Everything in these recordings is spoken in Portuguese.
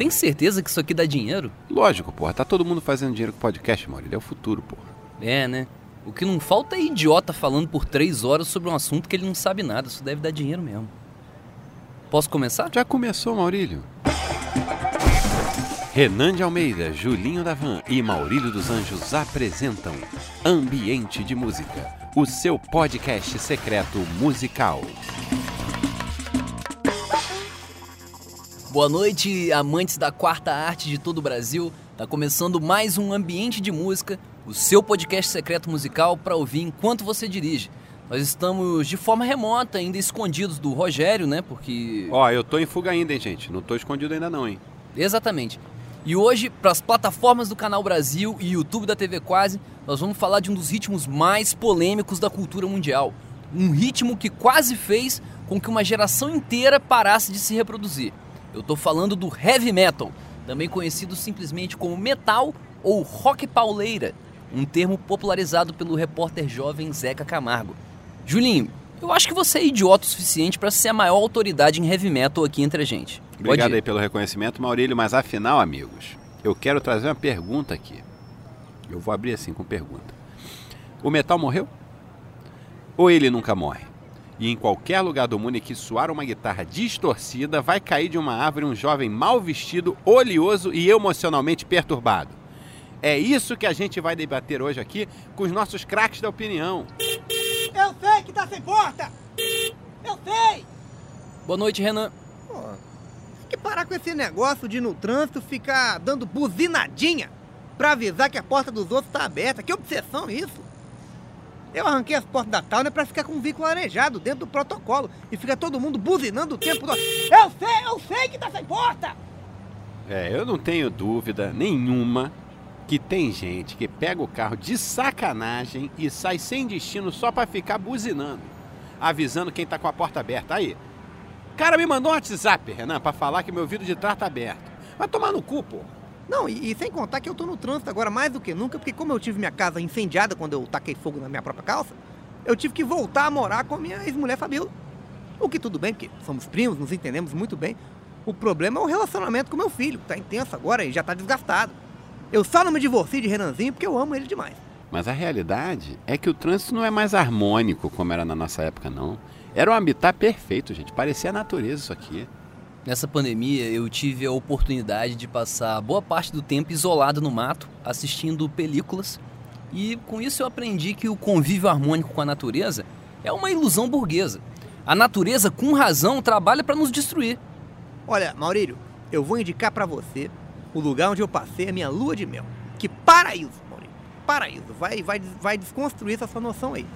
tem certeza que isso aqui dá dinheiro? Lógico, porra. Tá todo mundo fazendo dinheiro com podcast, Maurílio. É o futuro, porra. É, né? O que não falta é idiota falando por três horas sobre um assunto que ele não sabe nada. Isso deve dar dinheiro mesmo. Posso começar? Já começou, Maurílio. Renan de Almeida, Julinho Davan e Maurílio dos Anjos apresentam Ambiente de Música, o seu podcast secreto musical. Boa noite, amantes da quarta arte de todo o Brasil. Tá começando mais um Ambiente de Música, o seu podcast secreto musical para ouvir enquanto você dirige. Nós estamos de forma remota, ainda escondidos do Rogério, né? Porque. Ó, eu tô em fuga ainda, hein, gente? Não tô escondido ainda não, hein? Exatamente. E hoje, para as plataformas do Canal Brasil e YouTube da TV Quase, nós vamos falar de um dos ritmos mais polêmicos da cultura mundial. Um ritmo que quase fez com que uma geração inteira parasse de se reproduzir. Eu tô falando do heavy metal, também conhecido simplesmente como metal ou rock pauleira, um termo popularizado pelo repórter jovem Zeca Camargo. Julinho, eu acho que você é idiota o suficiente para ser a maior autoridade em heavy metal aqui entre a gente. Obrigado aí pelo reconhecimento, Maurílio, mas afinal, amigos, eu quero trazer uma pergunta aqui. Eu vou abrir assim com pergunta. O metal morreu? Ou ele nunca morre? E em qualquer lugar do mundo em que soar uma guitarra distorcida, vai cair de uma árvore um jovem mal vestido, oleoso e emocionalmente perturbado. É isso que a gente vai debater hoje aqui com os nossos craques da opinião. Eu sei que tá sem porta! Eu sei! Boa noite, Renan. Pô, tem que parar com esse negócio de no trânsito ficar dando buzinadinha pra avisar que a porta dos outros tá aberta. Que obsessão isso! Eu arranquei as portas da Towner pra ficar com um veículo arejado dentro do protocolo e fica todo mundo buzinando o tempo todo. Eu sei, eu sei que tá sem porta! É, eu não tenho dúvida nenhuma que tem gente que pega o carro de sacanagem e sai sem destino só pra ficar buzinando, avisando quem tá com a porta aberta. Aí, o cara me mandou um WhatsApp, Renan, pra falar que meu vidro de trás tá aberto. Vai tomar no cu, pô. Não, e, e sem contar que eu tô no trânsito agora mais do que nunca, porque como eu tive minha casa incendiada quando eu taquei fogo na minha própria calça, eu tive que voltar a morar com a minha ex-mulher Fabiola. O que tudo bem, porque somos primos, nos entendemos muito bem. O problema é o relacionamento com meu filho, que tá intenso agora e já tá desgastado. Eu só não me divorcio de Renanzinho porque eu amo ele demais. Mas a realidade é que o trânsito não é mais harmônico como era na nossa época, não. Era um habitat perfeito, gente. Parecia a natureza isso aqui. Nessa pandemia, eu tive a oportunidade de passar boa parte do tempo isolado no mato, assistindo películas. E com isso eu aprendi que o convívio harmônico com a natureza é uma ilusão burguesa. A natureza, com razão, trabalha para nos destruir. Olha, Maurílio, eu vou indicar pra você o lugar onde eu passei a minha lua de mel. Que paraíso, Maurílio. Paraíso. Vai, vai, vai desconstruir essa sua noção aí.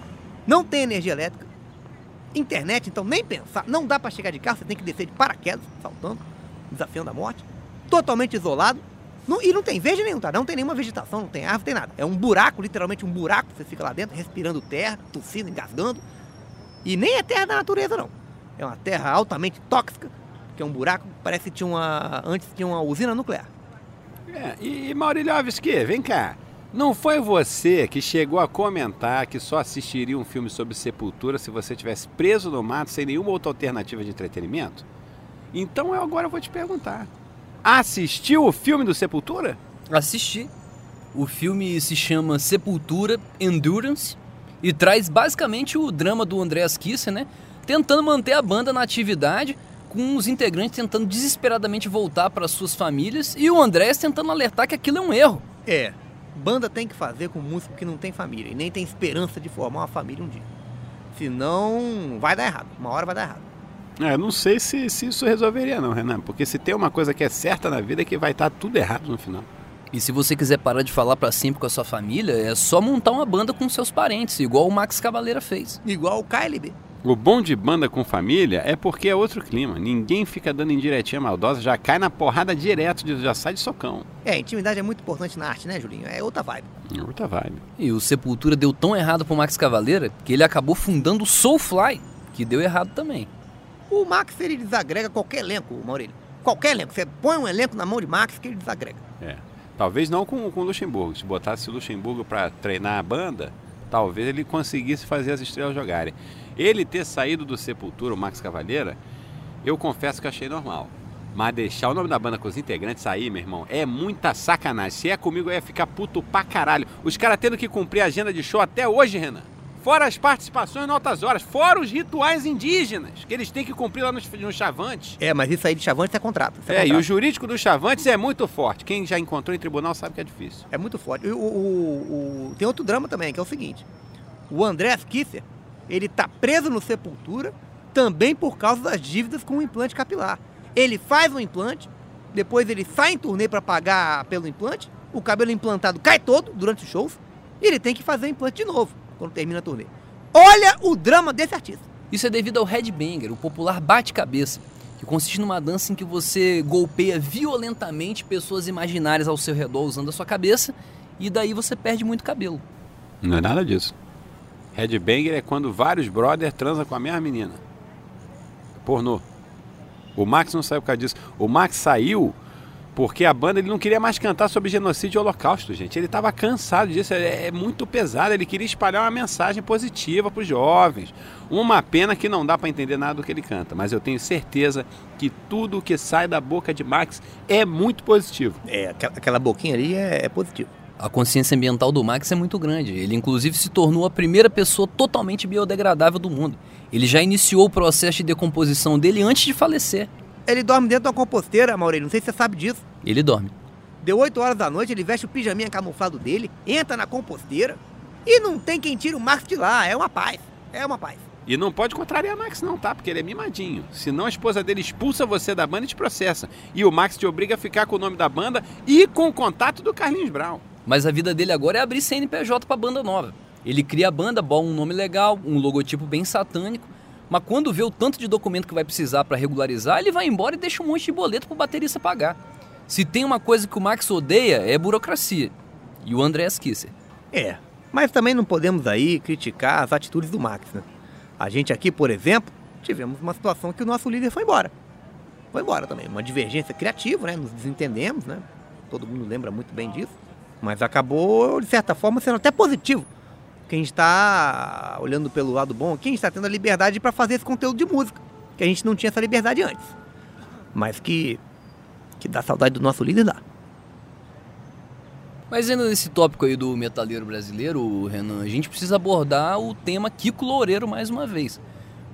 Não tem energia elétrica. Internet, então, nem pensar. Não dá pra chegar de carro, você tem que descer de paraquedas, saltando, desafiando a morte. Totalmente isolado. Não- e não tem verde nenhum, tá? Não tem nenhuma vegetação, não tem árvore, não tem nada. É um buraco, literalmente um buraco. Você fica lá dentro, respirando terra, tossindo, engasgando. E nem é terra da natureza, não. É uma terra altamente tóxica, que é um buraco, parece que tinha uma. Antes tinha uma usina nuclear. É, e, e Maurílio Alves, vem cá. Não foi você que chegou a comentar que só assistiria um filme sobre sepultura se você tivesse preso no mato sem nenhuma outra alternativa de entretenimento? Então eu agora vou te perguntar. Assistiu o filme do Sepultura? Assisti. O filme se chama Sepultura Endurance e traz basicamente o drama do Andreas Kisser, né? Tentando manter a banda na atividade, com os integrantes tentando desesperadamente voltar para suas famílias e o Andreas tentando alertar que aquilo é um erro. É. Banda tem que fazer com músico que não tem família e nem tem esperança de formar uma família um dia. Senão, vai dar errado. Uma hora vai dar errado. É, não sei se, se isso resolveria não, Renan. Porque se tem uma coisa que é certa na vida é que vai estar tudo errado no final. E se você quiser parar de falar para sempre com a sua família, é só montar uma banda com seus parentes, igual o Max Cavaleira fez. Igual o KLB. O bom de banda com família é porque é outro clima. Ninguém fica dando indiretinha maldosa, já cai na porrada direto, já sai de socão. É, intimidade é muito importante na arte, né, Julinho? É outra vibe. É outra vibe. E o Sepultura deu tão errado pro Max Cavaleira que ele acabou fundando o Soulfly, que deu errado também. O Max, ele desagrega qualquer elenco, Maurílio. Qualquer elenco. Você põe um elenco na mão de Max que ele desagrega. É. Talvez não com, com o Luxemburgo. Se botasse o Luxemburgo para treinar a banda, talvez ele conseguisse fazer as estrelas jogarem. Ele ter saído do Sepultura, o Max Cavalheira, eu confesso que achei normal. Mas deixar o nome da banda com os integrantes aí, meu irmão, é muita sacanagem. Se é comigo, eu ia ficar puto pra caralho. Os caras tendo que cumprir a agenda de show até hoje, Renan. Fora as participações em altas horas, fora os rituais indígenas, que eles têm que cumprir lá nos, nos chavantes. É, mas isso aí de Chavantes é contrato. É, e contrato. o jurídico dos chavantes é muito forte. Quem já encontrou em tribunal sabe que é difícil. É muito forte. O, o- o- tem outro drama também, que é o seguinte. O André Kisser, ele tá preso no Sepultura também por causa das dívidas com o implante capilar. Ele faz um implante, depois ele sai em turnê para pagar pelo implante, o cabelo implantado cai todo durante os shows, e ele tem que fazer o implante de novo quando termina a turnê. Olha o drama desse artista. Isso é devido ao headbanger, o popular bate-cabeça, que consiste numa dança em que você golpeia violentamente pessoas imaginárias ao seu redor usando a sua cabeça e daí você perde muito cabelo. Não é nada disso. Headbanger é quando vários brothers transam com a mesma menina. Pornô. O Max não saiu por causa disso. O Max saiu porque a banda ele não queria mais cantar sobre genocídio e holocausto, gente. Ele estava cansado disso. É, é muito pesado. Ele queria espalhar uma mensagem positiva para os jovens. Uma pena que não dá para entender nada do que ele canta. Mas eu tenho certeza que tudo que sai da boca de Max é muito positivo. É, aquela, aquela boquinha ali é, é positivo. A consciência ambiental do Max é muito grande. Ele, inclusive, se tornou a primeira pessoa totalmente biodegradável do mundo. Ele já iniciou o processo de decomposição dele antes de falecer. Ele dorme dentro de uma composteira, Maurílio, não sei se você sabe disso. Ele dorme. Deu 8 horas da noite, ele veste o pijaminha camuflado dele, entra na composteira e não tem quem tire o Max de lá. É uma paz. É uma paz. E não pode contrariar Max não, tá? Porque ele é mimadinho. Senão a esposa dele expulsa você da banda e te processa. E o Max te obriga a ficar com o nome da banda e com o contato do Carlinhos Brown. Mas a vida dele agora é abrir CNPJ pra banda nova. Ele cria a banda, bola um nome legal, um logotipo bem satânico, mas quando vê o tanto de documento que vai precisar pra regularizar, ele vai embora e deixa um monte de boleto pro baterista pagar. Se tem uma coisa que o Max odeia, é burocracia. E o André Kisser. É, mas também não podemos aí criticar as atitudes do Max, né? A gente aqui, por exemplo, tivemos uma situação que o nosso líder foi embora. Foi embora também, uma divergência criativa, né? Nos desentendemos, né? Todo mundo lembra muito bem disso. Mas acabou, de certa forma, sendo até positivo. Porque a gente está olhando pelo lado bom, aqui a gente está tendo a liberdade para fazer esse conteúdo de música. Que a gente não tinha essa liberdade antes. Mas que, que dá saudade do nosso líder, dá. Mas ainda nesse tópico aí do metaleiro brasileiro, Renan, a gente precisa abordar o tema Kiko Loureiro mais uma vez.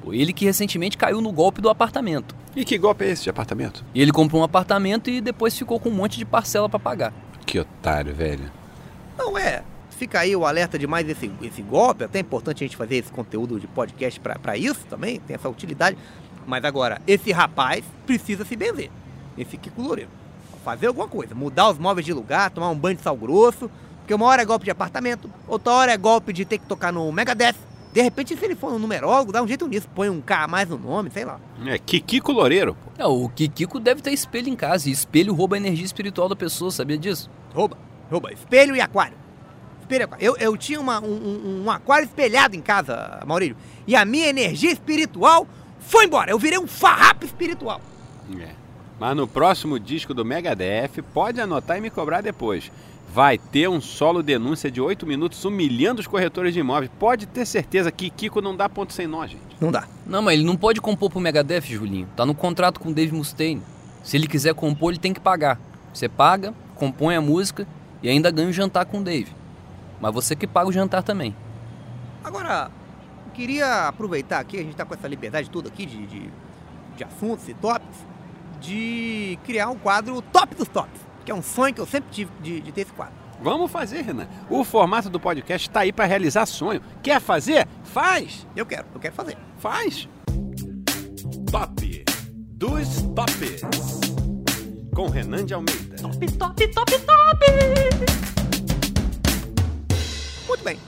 Ele que recentemente caiu no golpe do apartamento. E que golpe é esse de apartamento? E ele comprou um apartamento e depois ficou com um monte de parcela pra pagar. Que otário, velho. Não é. Fica aí o alerta de mais esse, esse golpe. Até é importante a gente fazer esse conteúdo de podcast pra isso também, tem essa utilidade. Mas agora, esse rapaz precisa se benzer. Esse Kiko Loureiro. Fazer alguma coisa. Mudar os móveis de lugar, tomar um banho de sal grosso. Porque uma hora é golpe de apartamento, outra hora é golpe de ter que tocar no Megadeth. De repente, se ele for um numerólogo, dá um jeito nisso. Põe um K a mais no nome, sei lá. É Kikiko Loureiro, pô. É, o Kikiko deve ter espelho em casa e espelho rouba a energia espiritual da pessoa, sabia disso? Rouba, rouba. Espelho e aquário. Espelho e aquário. Eu, eu tinha uma- um, um- um aquário espelhado em casa, Maurílio. E a minha energia espiritual foi embora. Eu virei um farrapo espiritual. É. Mas no próximo disco do Megadeth, pode anotar e me cobrar depois. Vai ter um solo denúncia de 8 minutos humilhando os corretores de imóveis. Pode ter certeza que Kiko não dá ponto sem nó, gente. Não dá. Não, mas ele não pode compor pro Megadeth, Julinho. Tá no contrato com o Dave Mustaine. Se ele quiser compor, ele tem que pagar. Você paga, compõe a música e ainda ganha o jantar com o Dave. Mas você que paga o jantar também. Agora, eu queria aproveitar aqui, a gente tá com essa liberdade toda aqui de, de, de assuntos e tópicos, de criar um quadro Top dos Tops, que é um sonho que eu sempre tive de, de ter esse quadro. Vamos fazer, Renan. O formato do podcast está aí para realizar sonho. Quer fazer? Faz! Eu quero, eu quero fazer. Faz! Top dos Tops. Com Renan de Almeida. Top, top, top, top! Muito bem.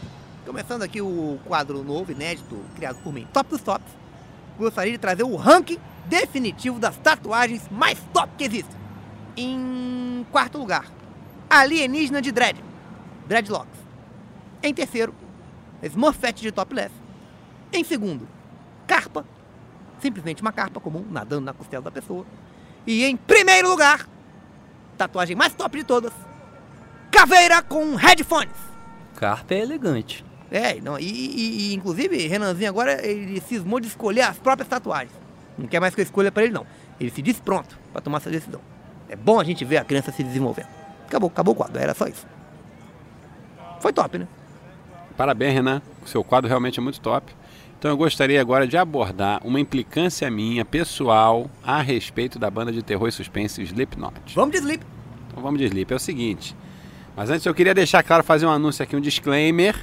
Começando aqui o quadro novo, inédito, criado por mim, Top dos Tops. Gostaria de trazer o ranking definitivo das tatuagens mais top que existem. Em quarto lugar, Alienígena de Dread, Dreadlocks. Em terceiro, Smurfette de Topless. Em segundo, Carpa, simplesmente uma carpa comum, nadando na costela da pessoa. E em primeiro lugar, tatuagem mais top de todas, Caveira com headphones. Carpa é elegante. É, não, e, e- e, inclusive, Renanzinho agora ele cismou de escolher as próprias tatuagens. Não quer mais que eu escolha pra ele, não. Ele se diz pronto para tomar essa decisão. É bom a gente ver a criança se desenvolvendo. Acabou, acabou o quadro, era só isso. Foi top, né? Parabéns, Renan. O seu quadro realmente é muito top. Então eu gostaria agora de abordar uma implicância minha, pessoal, a respeito da banda de terror e suspense Slipknot. Vamos de sleep. Então vamos de Sleep. É o seguinte. Mas antes eu queria deixar claro, fazer um anúncio aqui, um disclaimer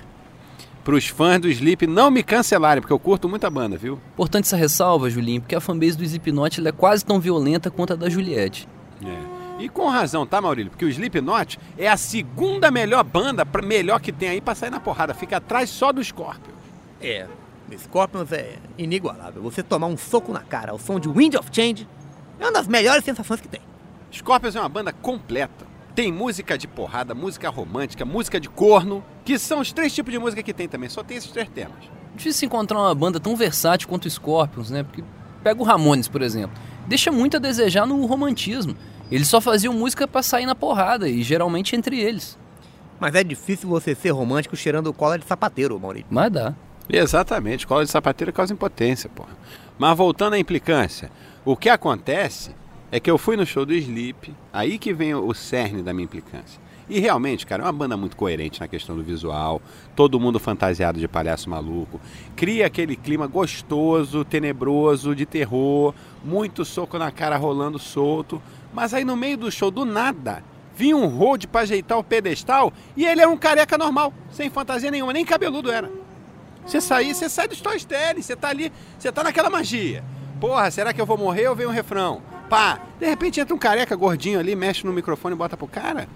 para os fãs do Sleep não me cancelarem, porque eu curto muito a banda, viu? Importante essa ressalva, Julinho, porque a fanbase do Slipknot ela é quase tão violenta quanto a da Juliette. É. E com razão, tá, Maurílio? Porque o Slipknot é a segunda melhor banda, pra- melhor que tem aí pra sair na porrada. Fica atrás só do Scorpion. É, Scorpions é inigualável. Você tomar um soco na cara ao som de Wind of Change é uma das melhores sensações que tem. Scorpions é uma banda completa. Tem música de porrada, música romântica, música de corno, que são os três tipos de música que tem também. Só tem esses três temas. Difícil encontrar uma banda tão versátil quanto o Scorpions, né? Porque pega o Ramones, por exemplo. Deixa muito a desejar no romantismo. Eles só faziam música pra sair na porrada e geralmente entre eles. Mas é difícil você ser romântico cheirando cola de sapateiro, Maurício. Mas dá. Exatamente, cola de sapateiro causa impotência, porra. Mas voltando à implicância, o que acontece é que eu fui no show do Sleep, aí que vem o cerne da minha implicância. E realmente, cara, é uma banda muito coerente na questão do visual, todo mundo fantasiado de palhaço maluco, cria aquele clima gostoso, tenebroso, de terror, muito soco na cara rolando solto, mas aí no meio do show, do nada, vinha um road pra ajeitar o pedestal e ele era um careca normal, sem fantasia nenhuma, nem cabeludo era. Você sair, você sai do storytelling, você tá ali, você tá naquela magia. Porra, será que eu vou morrer ou vem um refrão? Pá, de repente entra um careca gordinho ali, mexe no microfone e bota pro cara.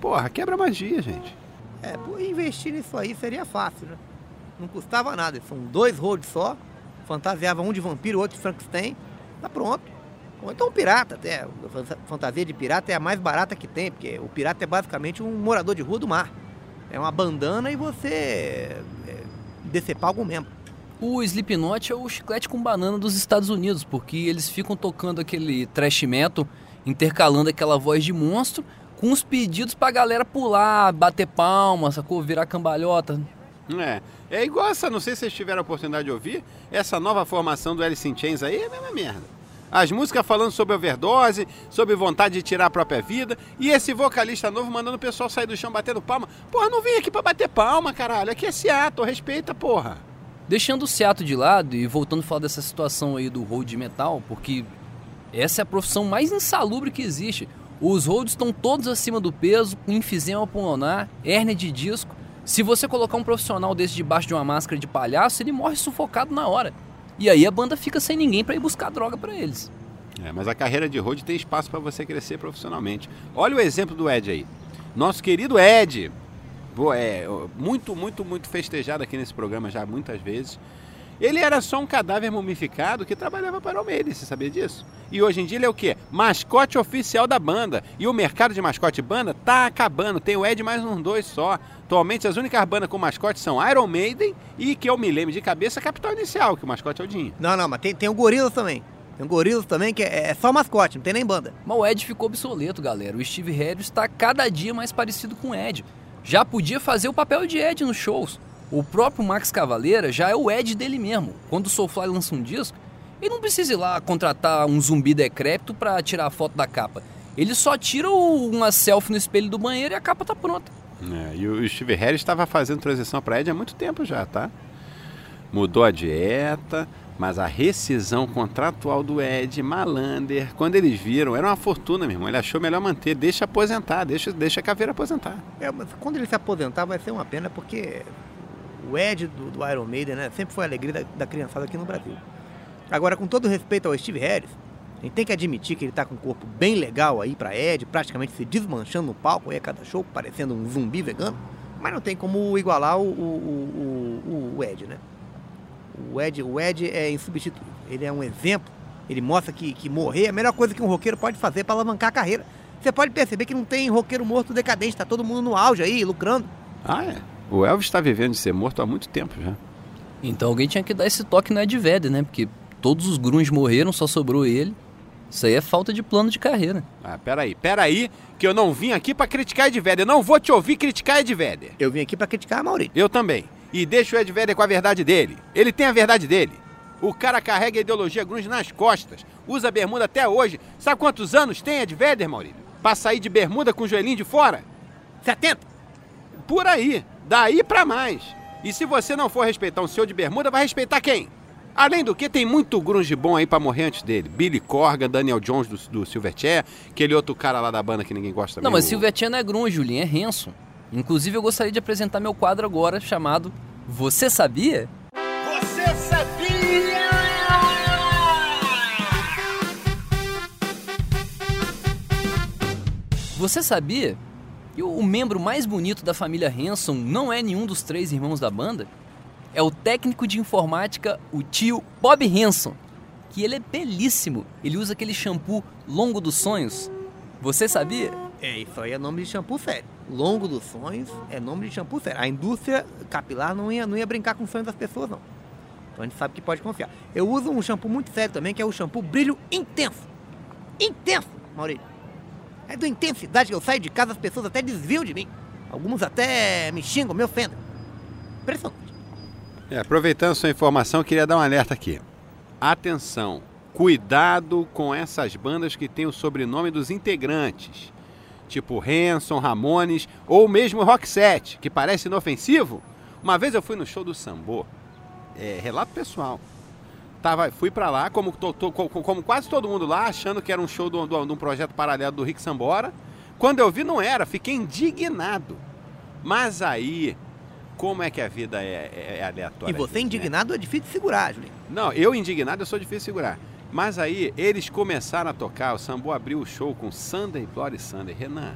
Porra, quebra magia, gente. É, investir nisso aí seria fácil, né? Não custava nada. São dois roads só. Fantasiava um de vampiro, outro de Frankenstein. Tá pronto. Ou então um pirata até. Fantasia de pirata é a mais barata que tem, porque o pirata é basicamente um morador de rua do mar. É uma bandana e você é, decepar algum membro. O Slipknot é o chiclete com banana dos Estados Unidos, porque eles ficam tocando aquele trash metal, intercalando aquela voz de monstro com os pedidos pra galera pular, bater palma, sacou? Virar cambalhota. É, é igual essa, não sei se vocês tiveram a oportunidade de ouvir, essa nova formação do Alice in Chains aí é a mesma merda. As músicas falando sobre overdose, sobre vontade de tirar a própria vida, e esse vocalista novo mandando o pessoal sair do chão batendo palma. Porra, não vim aqui pra bater palma, caralho. Aqui é Seattle, respeita, porra. Deixando o Seattle de lado e voltando a falar dessa situação aí do road metal, porque essa é a profissão mais insalubre que existe. Os roads estão todos acima do peso, com enfisema pulmonar, hérnia de disco. Se você colocar um profissional desse debaixo de uma máscara de palhaço, ele morre sufocado na hora. E aí a banda fica sem ninguém pra ir buscar droga pra eles. É, mas a carreira de road tem espaço pra você crescer profissionalmente. Olha o exemplo do Ed aí. Nosso querido Ed. É muito, muito, muito festejado aqui nesse programa já muitas vezes. Ele era só um cadáver mumificado que trabalhava para o Maiden, você sabia disso? E hoje em dia ele é o quê? Mascote oficial da banda. E o mercado de mascote banda tá acabando. Tem o Ed mais uns dois só. Atualmente as únicas bandas com mascote são Iron Maiden e que eu me lembro de cabeça Capital Inicial, que o mascote é o Dinho. Não, não, mas tem, tem o Gorilas também. Tem o Gorilas também que é, é só mascote, não tem nem banda. Mas o Ed ficou obsoleto, galera. O Steve Harris está cada dia mais parecido com o Ed. Já podia fazer o papel de Ed nos shows. O próprio Max Cavaleira já é o Ed dele mesmo. Quando o Soulfly lança um disco, ele não precisa ir lá contratar um zumbi decrépito pra tirar a foto da capa. Ele só tira o- uma selfie no espelho do banheiro e a capa tá pronta. É, e o Steve Harris estava fazendo transição para Ed há muito tempo já, tá? Mudou a dieta, mas a rescisão contratual do Ed, Malander, quando eles viram, era uma fortuna, meu irmão. Ele achou melhor manter, deixa aposentar, deixa, deixa a caveira aposentar. É, mas quando ele se aposentar vai ser uma pena porque o Ed do, do Iron Maiden né, sempre foi a alegria da, da criançada aqui no Brasil. Agora, com todo respeito ao Steve Harris, a gente tem que admitir que ele tá com um corpo bem legal aí pra Ed, praticamente se desmanchando no palco aí a cada show, parecendo um zumbi vegano, mas não tem como igualar o, o, o, o- o Ed, né? O Ed, o Ed é insubstituível, ele é um exemplo, ele mostra que, que morrer é a melhor coisa que um roqueiro pode fazer para alavancar a carreira. Você pode perceber que não tem roqueiro morto decadente, tá todo mundo no auge aí, lucrando. Ah, é. O Elvis está vivendo de ser morto há muito tempo já. Então alguém tinha que dar esse toque no Ed Vedder, né? Porque todos os grunge morreram, só sobrou ele. Isso aí é falta de plano de carreira. Ah, peraí, peraí, que eu não vim aqui para criticar Ed Vedder. Eu não vou te ouvir criticar Ed Vedder. Eu vim aqui para criticar a Maurício. Eu também. E deixa o Ed Vedder com a verdade dele. Ele tem a verdade dele. O cara carrega a ideologia grunge nas costas. Usa bermuda até hoje. Sabe quantos anos tem Ed Vedder, Maurílio? Pra sair de bermuda com o joelhinho de fora? 70. Por aí. Daí pra mais. E se você não for respeitar um senhor de bermuda, vai respeitar quem? Além do que, tem muito grunge bom aí pra morrer antes dele. Billy Corgan, Daniel Jones do, do Silverchair, aquele outro cara lá da banda que ninguém gosta Não, mas Silverchair não é grunge, Julinho, é Hanson. Inclusive, eu gostaria de apresentar meu quadro agora, chamado Você Sabia? Você sabia? Você sabia o, o membro mais bonito da família Hanson não é nenhum dos três irmãos da banda? É o técnico de informática, o tio Bob Hanson. Que ele é belíssimo. Ele usa aquele shampoo longo dos sonhos. Você sabia? É, isso aí é nome de shampoo sério. Longo dos sonhos é nome de shampoo sério. A indústria capilar não ia, não ia brincar com os sonhos das pessoas, não. Então a gente sabe que pode confiar. Eu uso um shampoo muito sério também, que é o shampoo brilho intenso. Intenso, Maurício. É da intensidade que eu saio de casa, as pessoas até desviam de mim. Alguns até me xingam, me ofendem. Impressionante. É, aproveitando sua informação, eu queria dar um alerta aqui. Atenção, cuidado com essas bandas que têm o sobrenome dos integrantes. Tipo Hanson, Ramones ou mesmo Roxette, que parece inofensivo. Uma vez eu fui no show do Sambô, é, relato pessoal. Tava, fui pra lá, como, to- to- co- como quase todo mundo lá, achando que era um show do- do- de um projeto paralelo do Rick Sambora. Quando eu vi, não era, fiquei indignado. Mas aí, como é que a vida é, é- é aleatória? E você né? indignado é difícil de segurar, Julinho. Não, eu indignado eu sou difícil de segurar. Mas aí eles começaram a tocar, o Sambo abriu o show com Sunday Bloody Sunday. Renan,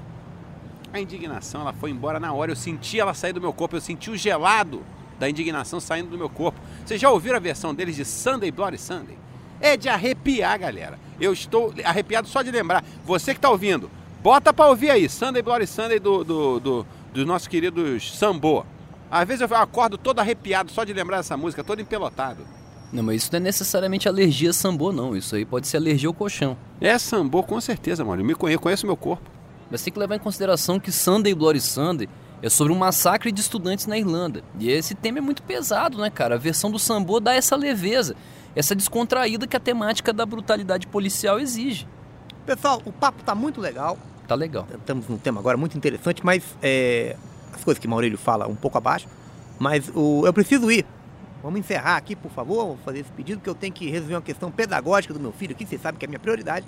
a indignação ela foi embora na hora. Eu senti ela sair do meu corpo, eu senti o gelado da indignação saindo do meu corpo. Vocês já ouviram a versão deles de Sunday Bloody Sunday? É de arrepiar, galera. Eu estou arrepiado só de lembrar. Você que está ouvindo, bota pra ouvir aí, Sunday Bloody Sunday do, do, do, dos nossos queridos Sambo. Às vezes eu acordo todo arrepiado só de lembrar dessa música, todo empelotado. Não, mas isso não é necessariamente alergia a sambô, não. Isso aí pode ser alergia ao colchão. É Sambo, com certeza, mano. Eu me conheço, conheço meu corpo. Mas tem que levar em consideração que Sunday Bloody Sunday é sobre um massacre de estudantes na Irlanda. E esse tema é muito pesado, né, cara? A versão do sambô dá essa leveza, essa descontraída que a temática da brutalidade policial exige. Pessoal, o papo tá muito legal. Tá legal. Estamos num tema agora muito interessante, mas é, as coisas que Maurílio fala um pouco abaixo. Mas o, eu preciso ir. Vamos encerrar aqui, por favor. Vou fazer esse pedido, que eu tenho que resolver uma questão pedagógica do meu filho aqui. Vocês sabem que é a minha prioridade.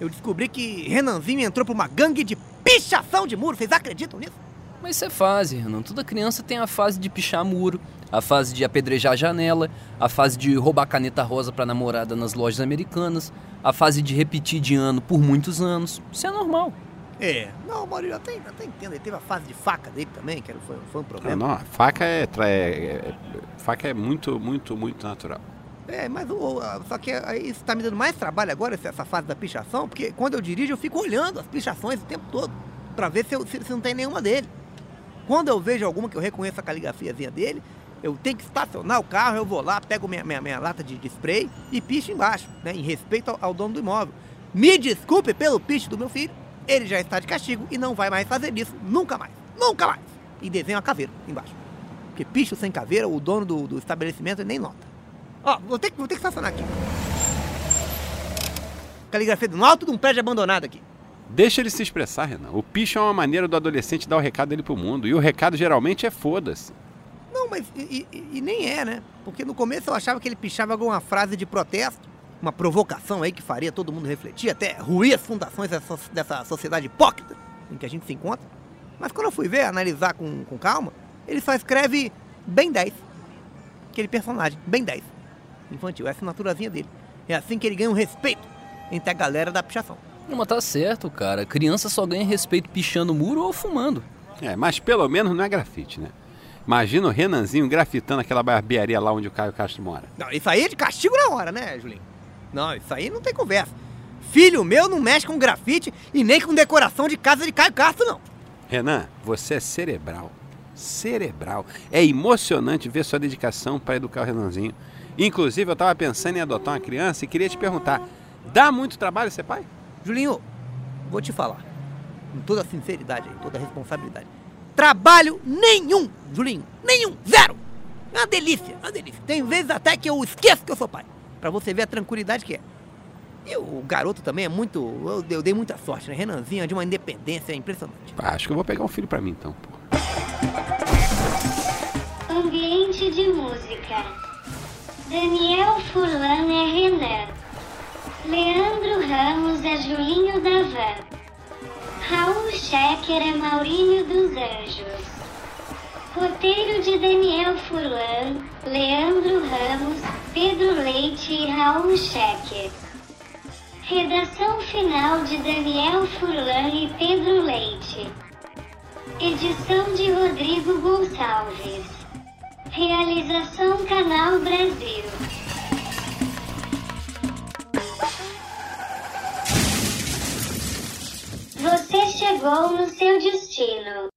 Eu descobri que Renanzinho entrou pra uma gangue de pichação de muro. Vocês acreditam nisso? Mas isso é fase, Renan. Toda criança tem a fase de pichar muro, a fase de apedrejar janela, a fase de roubar caneta rosa pra namorada nas lojas americanas, a fase de repetir de ano por muitos anos. Isso é normal. É. Não, Maurílio, eu até, eu até entendo. Ele teve a fase de faca dele também, que era- foi, foi um Não, problema. não, a faca é, é- é- faca é muito, muito, muito natural. É, mas o, só que aí isso tá me dando mais trabalho agora, essa- essa fase da pichação, porque quando eu dirijo eu fico olhando as pichações o tempo todo, pra ver se, eu- se- se não tem nenhuma dele. Quando eu vejo alguma que eu reconheço a caligrafiazinha dele, eu tenho que estacionar o carro, eu vou lá, pego minha, minha, minha lata de, de spray e picho embaixo, né, em respeito ao, ao dono do imóvel. Me desculpe pelo picho do meu filho, ele já está de castigo e não vai mais fazer isso, nunca mais, nunca mais. E desenho a caveira embaixo. Porque picho sem caveira, o dono do, do estabelecimento nem nota. Ó, vou ter, vou ter que estacionar aqui. Caligrafia no alto de um prédio abandonado aqui. Deixa ele se expressar, Renan. O picho é uma maneira do adolescente dar o recado dele pro mundo. E o recado geralmente é foda-se. Não, mas e, e- e nem é, né? Porque no começo eu achava que ele pichava alguma frase de protesto, uma provocação aí que faria todo mundo refletir, até ruir as fundações dessa, dessa sociedade hipócrita em que a gente se encontra. Mas quando eu fui ver, analisar com, com calma, ele só escreve bem 10. Aquele personagem, bem 10. Infantil, é a naturalzinha dele. É assim que ele ganha um respeito entre a galera da pichação. Não, mas tá certo, cara. Criança só ganha respeito pichando muro ou fumando. É, mas pelo menos não é grafite, né? Imagina o Renanzinho grafitando aquela barbearia lá onde o Caio Castro mora. Não, isso aí é de castigo na hora, né, Julinho? Não, isso aí não tem conversa. Filho meu não mexe com grafite e nem com decoração de casa de Caio Castro, não. Renan, você é cerebral. Cerebral. É emocionante ver sua dedicação para educar o Renanzinho. Inclusive, eu estava pensando em adotar uma criança e queria te perguntar: dá muito trabalho ser pai? Julinho, vou te falar. Com toda a sinceridade aí, toda a responsabilidade. Trabalho nenhum, Julinho. Nenhum. Zero. É uma delícia, é uma delícia. Tem vezes até que eu esqueço que eu sou pai. Pra você ver a tranquilidade que é. E o garoto também é muito. Eu, eu dei muita sorte, né? Renanzinho é de uma independência impressionante. Ah, acho que eu vou pegar um filho pra mim então, pô. Ambiente de música. Daniel Furlan é Renan. Leandro Ramos é Julinho da Van. Raul Schecker é Maurinho dos Anjos. Roteiro de Daniel Furlan, Leandro Ramos, Pedro Leite e Raul Schecker. Redação final de Daniel Furlan e Pedro Leite. Edição de Rodrigo Gonçalves. Realização Canal Brasil. Chegou no seu destino.